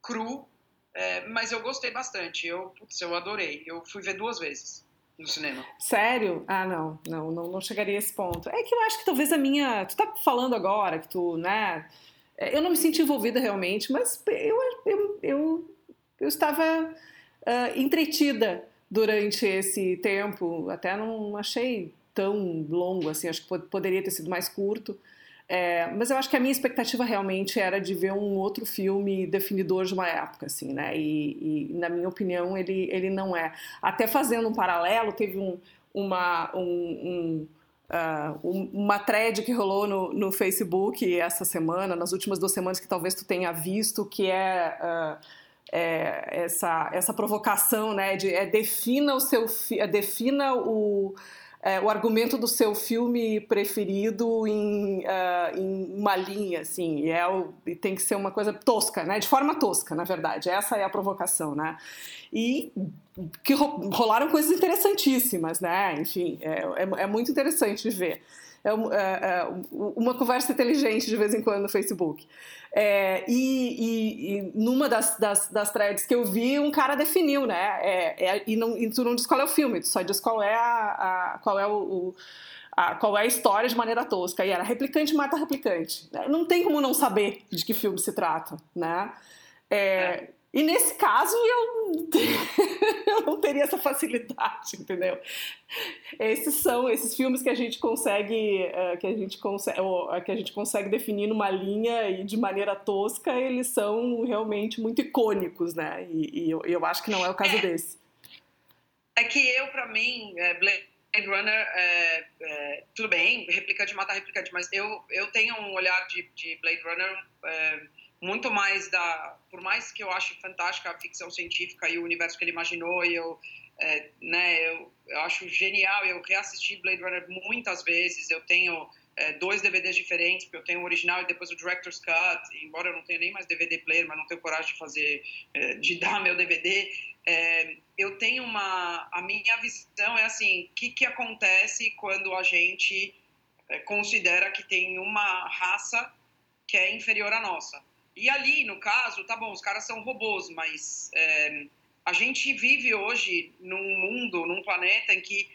cru, é, mas eu gostei bastante, eu, putz, eu adorei, eu fui ver duas vezes no cinema. Sério? Ah, não, não, não, não chegaria a esse ponto. É que eu acho que talvez a minha. Tu tá falando agora que tu, né? Eu não me senti envolvida realmente, mas eu, eu, eu, eu estava uh, entretida durante esse tempo. Até não achei tão longo assim, acho que poderia ter sido mais curto. É, mas eu acho que a minha expectativa realmente era de ver um outro filme definidor de uma época, assim, né? E, e na minha opinião ele, ele não é. Até fazendo um paralelo, teve um, uma, um, um, uh, uma thread que rolou no, no Facebook essa semana, nas últimas duas semanas, que talvez tu tenha visto, que é. Uh, é, essa, essa provocação, né, de é, defina o seu, é, defina o, é, o argumento do seu filme preferido em, uh, em uma linha, assim, e, é o, e tem que ser uma coisa tosca, né? De forma tosca, na verdade. Essa é a provocação, né? E que rolaram coisas interessantíssimas, né? Enfim, é, é, é muito interessante de ver. É, é, é, uma conversa inteligente de vez em quando no Facebook. É, e, e, e, numa das, das, das, threads que eu vi, um cara definiu, né? É, é, e, não, e tu não diz qual é o filme, tu só diz qual é, a, a qual é o, o qual é a história de maneira tosca. E era replicante mata replicante. Não tem como não saber de que filme se trata, né? É, é. E nesse caso eu, eu não teria essa facilidade, entendeu? Esses são esses filmes que a gente consegue uh, que a gente consegue uh, que a gente consegue definir numa linha e de maneira tosca, eles são realmente muito icônicos, né? E, e eu, eu, acho que não é o caso é. desse. É que eu, para mim, é, Blade Runner, é, é, tudo bem, replicante mata replicante, mas eu, eu tenho um olhar de, de Blade Runner é, muito mais da. Por mais que eu ache fantástica a ficção científica e o universo que ele imaginou, e eu, é, né, eu, eu acho genial. Eu reassisti Blade Runner muitas vezes. Eu tenho é, dois DVDs diferentes, porque eu tenho o original e depois o Director's Cut, embora eu não tenha nem mais DVD player, mas não tenho coragem de fazer, é, de dar meu DVD. É, eu tenho uma. A minha visão é assim: o que, que acontece quando a gente é, considera que tem uma raça que é inferior à nossa? E ali, no caso, tá bom, os caras são robôs, mas é, a gente vive hoje num mundo, num planeta em que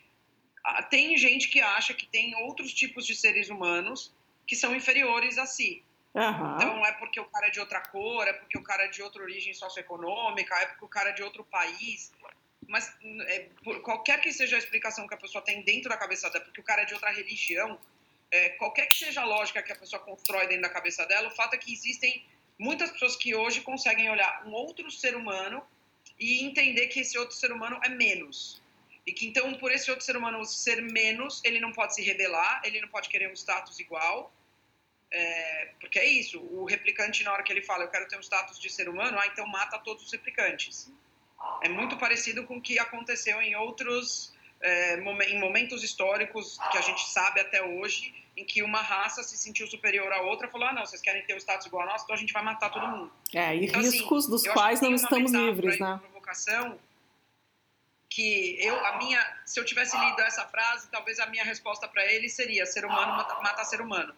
tem gente que acha que tem outros tipos de seres humanos que são inferiores a si. Uhum. Então é porque o cara é de outra cor, é porque o cara é de outra origem socioeconômica, é porque o cara é de outro país. Mas é, qualquer que seja a explicação que a pessoa tem dentro da cabeça dela, porque o cara é de outra religião, é, qualquer que seja a lógica que a pessoa constrói dentro da cabeça dela, o fato é que existem muitas pessoas que hoje conseguem olhar um outro ser humano e entender que esse outro ser humano é menos. E que então, por esse outro ser humano ser menos, ele não pode se rebelar, ele não pode querer um status igual. É, porque é isso, o replicante, na hora que ele fala, eu quero ter um status de ser humano, ah, então mata todos os replicantes. É muito parecido com o que aconteceu em outros, é, em momentos históricos que a gente sabe até hoje, em que uma raça se sentiu superior à outra, falou: ah, não, vocês querem ter o status igual a nós, então a gente vai matar todo mundo. É, e então, assim, riscos assim, dos quais não estamos livres, né? provocação que eu, a minha, se eu tivesse lido essa frase, talvez a minha resposta para ele seria: ser humano mata, mata ser humano.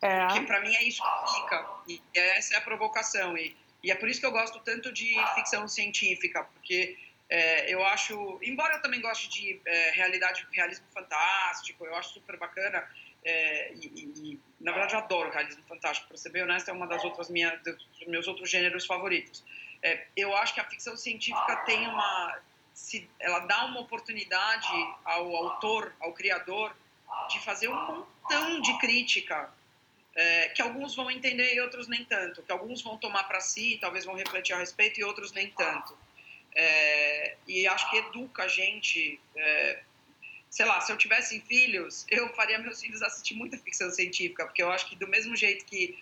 É. Porque para mim é isso que fica. E essa é a provocação. E, e é por isso que eu gosto tanto de ficção científica, porque é, eu acho, embora eu também goste de é, realidade, realismo fantástico, eu acho super bacana. É, e, e, na verdade eu adoro realismo fantástico, para ser bem honesto, é uma das outras minha, dos meus outros gêneros favoritos. É, eu acho que a ficção científica tem uma, se, ela dá uma oportunidade ao autor, ao criador, de fazer um montão de crítica é, que alguns vão entender e outros nem tanto, que alguns vão tomar para si, talvez vão refletir a respeito e outros nem tanto. É, e acho que educa a gente. É, sei lá, se eu tivesse filhos, eu faria meus filhos assistir muita ficção científica, porque eu acho que do mesmo jeito que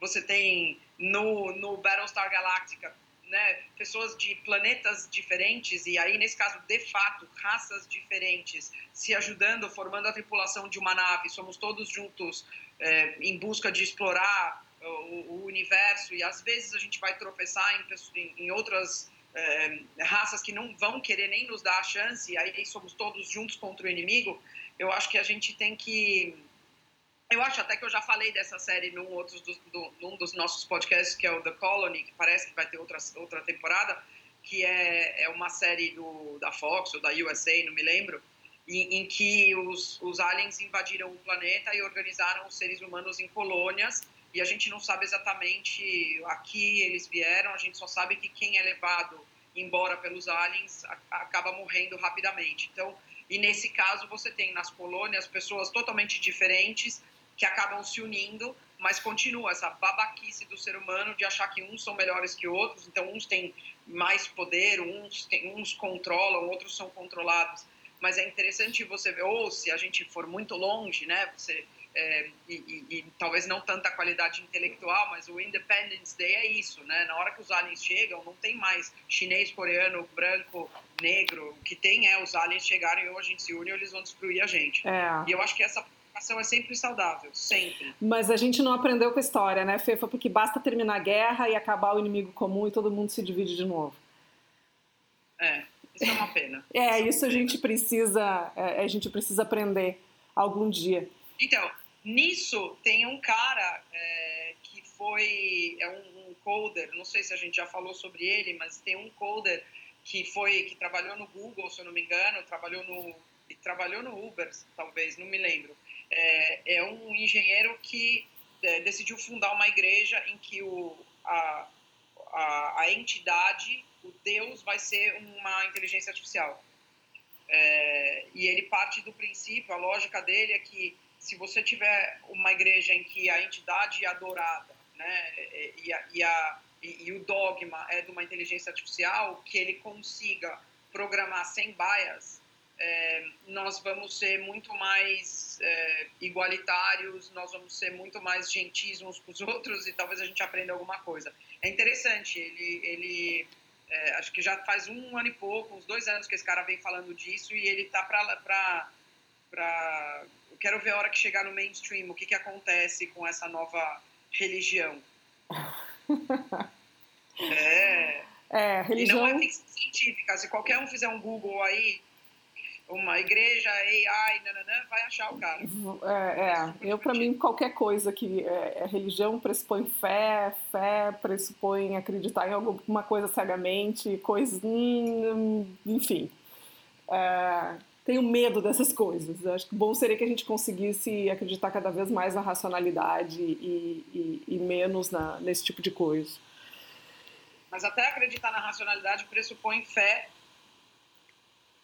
você tem no, no Battlestar Galactica né, pessoas de planetas diferentes, e aí, nesse caso, de fato, raças diferentes, se ajudando, formando a tripulação de uma nave, somos todos juntos é, em busca de explorar o, o, universo, e às vezes a gente vai tropeçar em, em outras é, raças que não vão querer nem nos dar a chance, aí somos todos juntos contra o inimigo, eu acho que a gente tem que. Eu acho até que eu já falei dessa série num, outros do, do, num dos nossos podcasts, que é o The Colony, que parece que vai ter outra, outra temporada, que é, é uma série do, da Fox ou da USA, não me lembro, em, em que os, os aliens invadiram o planeta e organizaram os seres humanos em colônias e a gente não sabe exatamente a que eles vieram, a gente só sabe que quem é levado embora pelos aliens acaba morrendo rapidamente. Então, e nesse caso você tem nas colônias pessoas totalmente diferentes que acabam se unindo, mas continua essa babaquice do ser humano de achar que uns são melhores que outros, então uns têm mais poder, uns, tem, uns controlam, outros são controlados. Mas é interessante você ver, ou se a gente for muito longe, né, você é, e, e, e, talvez não tanta qualidade intelectual, mas o Independence Day é isso, né? Na hora que os aliens chegam, não tem mais chinês, coreano, branco, negro. O que tem é os aliens chegarem ou a gente se une ou eles vão destruir a gente. É. E eu acho que essa ação é sempre saudável, sempre. Mas a gente não aprendeu com a história, né, Fefa? Porque basta terminar a guerra e acabar o inimigo comum e todo mundo se divide de novo. É, isso é uma pena. é, isso a gente precisa, é, a gente precisa aprender algum dia. Então, Nisso tem um cara é, que foi é um, um, coder, não sei se a gente já falou sobre ele, mas tem um coder que foi que trabalhou no Google, se eu não me engano, trabalhou no que trabalhou no Uber, talvez, não me lembro. É, é um engenheiro que é, decidiu fundar uma igreja em que o, a, a, a, entidade, o Deus, vai ser uma inteligência artificial. É, e ele parte do princípio, a lógica dele é que se você tiver uma igreja em que a entidade é adorada né, e, a, e, a, e, e o dogma é de uma inteligência artificial, que ele consiga programar sem bias, é, nós vamos ser muito mais é, igualitários, nós vamos ser muito mais gentis uns com os outros e talvez a gente aprenda alguma coisa. É interessante, ele, ele é, acho que já faz um ano e pouco, uns dois anos que esse cara vem falando disso e ele tá para quero ver a hora que chegar no mainstream o que que acontece com essa nova religião. é. É, religião. E não é ficção científica. Se qualquer um fizer um Google aí, uma igreja, AI, nananã, vai achar o cara. É, é. eu para mim qualquer coisa que é, é, religião pressupõe fé, fé pressupõe acreditar em alguma coisa cegamente, coisas, hum, enfim. É, tenho medo dessas coisas. Acho que bom seria que a gente conseguisse acreditar cada vez mais na racionalidade e, e, e menos na, nesse tipo de coisa. Mas até acreditar na racionalidade pressupõe fé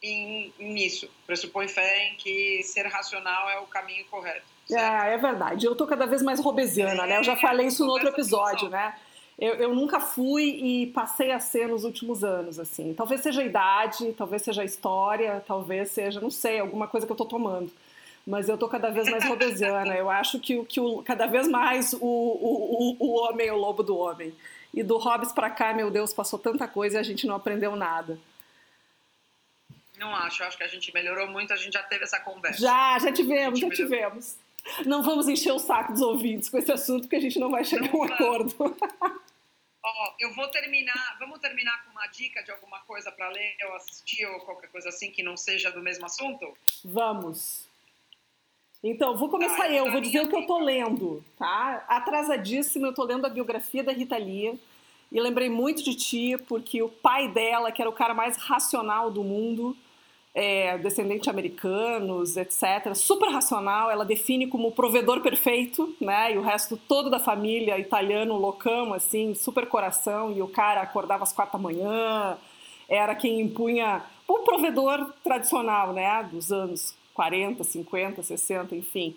em, nisso. Pressupõe fé em que ser racional é o caminho correto. Certo? É, é verdade. Eu tô cada vez mais robesiana, é, né? Eu já falei isso no outro episódio, né? Eu, eu, nunca fui e passei a ser nos últimos anos, assim. Talvez seja a idade, talvez seja a história, talvez seja, não sei, alguma coisa que eu tô tomando. Mas eu tô cada vez mais robesiana. Eu acho que, que o, cada vez mais o, o, o, homem é o lobo do homem. E do Hobbes para cá, meu Deus, passou tanta coisa e a gente não aprendeu nada. Não acho, acho que a gente melhorou muito, a gente já teve essa conversa. Já, já tivemos, já melhorou. tivemos. Não vamos encher o saco dos ouvintes com esse assunto, porque a gente não vai chegar não, a um acordo. Ó, eu vou terminar, vamos terminar com uma dica de alguma coisa para ler ou assistir ou qualquer coisa assim que não seja do mesmo assunto? Vamos. Então, vou começar ah, eu, vou dizer o que eu tô lendo, tá? Atrasadíssima, eu tô lendo a biografia da Rita Lee e lembrei muito de ti, porque o pai dela, que era o cara mais racional do mundo, é, descendente de americanos, etc. Super racional, ela define como o provedor perfeito, né? E o resto todo da família italiano, loucão, assim, super coração. E o cara acordava às quatro da manhã, era quem impunha o provedor tradicional, né? Dos anos 40, 50, 60, enfim.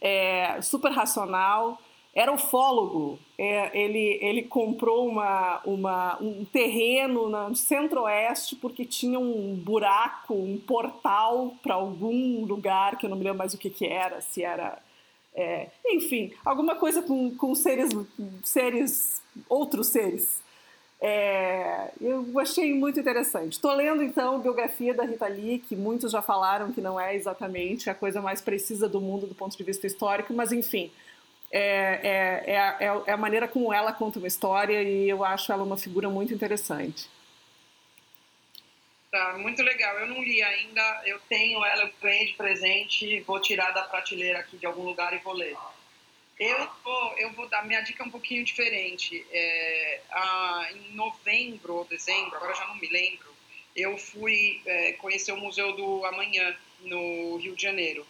É, super racional era ufólogo. É, ele, ele comprou uma, uma, um terreno no centro-oeste porque tinha um buraco, um portal para algum lugar que eu não me lembro mais o que, que era, se era. É, enfim, alguma coisa com, com seres, seres, outros seres. É, eu achei muito interessante. Estou lendo então a biografia da Rita Lee, que muitos já falaram que não é exatamente a coisa mais precisa do mundo do ponto de vista histórico, mas enfim, é, é, é, é, a maneira como ela conta uma história e eu acho ela uma figura muito interessante. Tá, muito legal. Eu não li ainda, eu tenho ela, eu ganhei de presente, vou tirar da prateleira aqui de algum lugar e vou ler. Eu vou, eu vou dar, minha dica é um pouquinho diferente. É, a, em novembro ou dezembro, agora já não me lembro, eu fui é, conhecer o Museu do Amanhã, no Rio de Janeiro.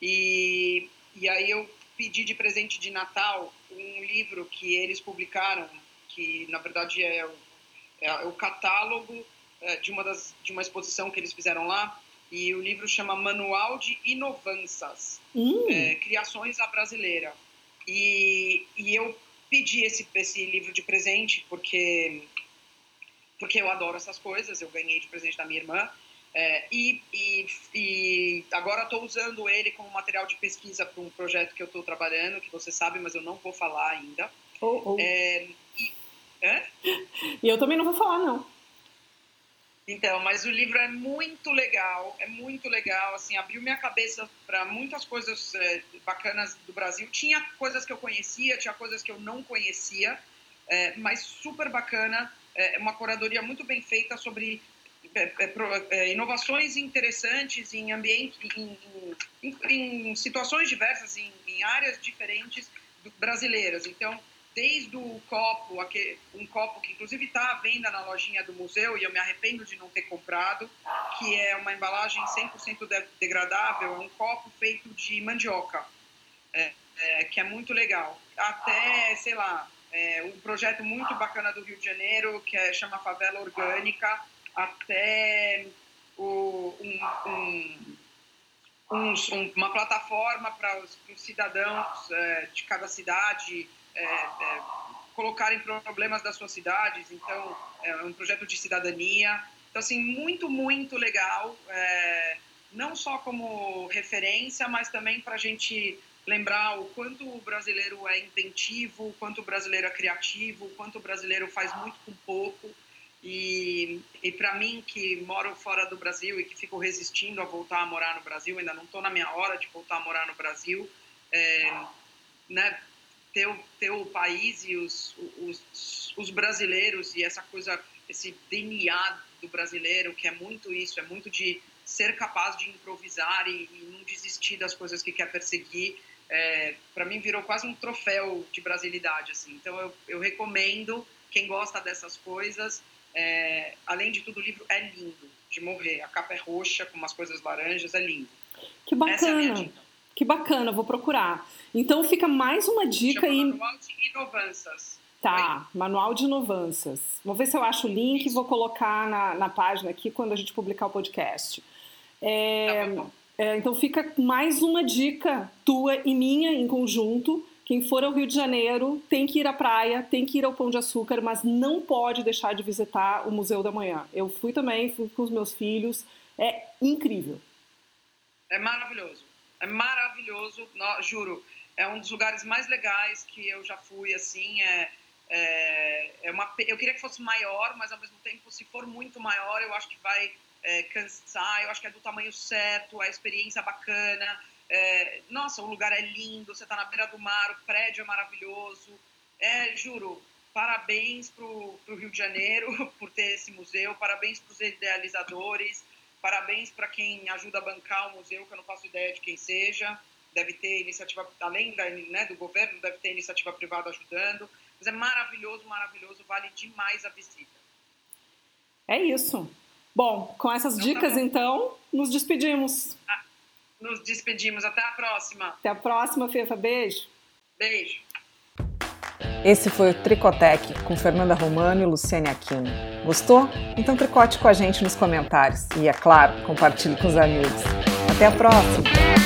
E, e aí eu pedi de presente de Natal um livro que eles publicaram, que na verdade é o, é o catálogo é, de, uma das, de uma exposição que eles fizeram lá, e o livro chama Manual de Inovanças, hum. é, Criações à Brasileira. E, e eu pedi esse, esse livro de presente porque, porque eu adoro essas coisas, eu ganhei de presente da minha irmã, é, e, e, e, agora estou usando ele como material de pesquisa para um projeto que eu estou trabalhando, que você sabe, mas eu não vou falar ainda. Oh, oh. É, e, e, eu também não vou falar, não. Então, mas o livro é muito legal, é muito legal, assim, abriu minha cabeça para muitas coisas é, bacanas do Brasil. Tinha coisas que eu conhecia, tinha coisas que eu não conhecia, é, mas super bacana, é uma curadoria muito bem feita sobre inovações interessantes em ambientes, em, em, em, situações diversas, em, em áreas diferentes brasileiras. Então, desde o copo, um copo que inclusive está à venda na lojinha do museu e eu me arrependo de não ter comprado, que é uma embalagem 100% degradável, é um copo feito de mandioca, é, é, que é muito legal. Até, sei lá, é, um projeto muito bacana do Rio de Janeiro, que é, chama Favela Orgânica, até o, um, um um, uma plataforma para os, cidadãos é, de cada cidade é, é, colocarem problemas das suas cidades. Então, é um projeto de cidadania. Então, assim, muito, muito legal. É, não só como referência, mas também para a gente lembrar o quanto o brasileiro é inventivo, o quanto o brasileiro é criativo, o quanto o brasileiro faz muito com pouco. E, e para mim, que moro fora do Brasil e que fico resistindo a voltar a morar no Brasil, ainda não estou na minha hora de voltar a morar no Brasil, é, né, ter, ter o país e os, os, os brasileiros e essa coisa, esse DNA do brasileiro, que é muito isso, é muito de ser capaz de improvisar e, e não desistir das coisas que quer perseguir, é, para mim virou quase um troféu de brasilidade, assim. Então eu, eu recomendo quem gosta dessas coisas é, além de tudo, o livro é lindo, de morrer. A capa é roxa, com umas coisas laranjas, é lindo. Que bacana. É que bacana, vou procurar. Então fica mais uma dica aí. Manual de Inovanças. Tá, Oi? Manual de Inovanças. Vou ver se eu acho o link e vou colocar na, na página aqui quando a gente publicar o podcast. É, tá é, então fica mais uma dica tua e minha em conjunto quem for ao Rio de Janeiro tem que ir à praia, tem que ir ao Pão de Açúcar, mas não pode deixar de visitar o Museu da Manhã. Eu fui também, fui com os meus filhos. É incrível. É maravilhoso. É maravilhoso, juro. É um dos lugares mais legais que eu já fui, assim. É, é, é uma, eu queria que fosse maior, mas ao mesmo tempo, se for muito maior, eu acho que vai é, cansar. Eu acho que é do tamanho certo, a experiência bacana é, nossa, o lugar é lindo, você está na beira do mar, o prédio é maravilhoso. É, juro, parabéns para o Rio de Janeiro por ter esse museu, parabéns para os idealizadores, parabéns para quem ajuda a bancar o museu, que eu não faço ideia de quem seja. Deve ter iniciativa, além da, né, do governo, deve ter iniciativa privada ajudando. Mas é maravilhoso, maravilhoso, vale demais a visita. É isso. Bom, com essas então, dicas, tá então, nos despedimos. Ah nos despedimos. Até a próxima. Até a próxima, Fefa. Beijo. Beijo. Esse foi o Tricotec com Fernanda Romano e Luciane Aquino. Gostou? Então tricote com a gente nos comentários e, é claro, compartilhe com os amigos. Até a próxima!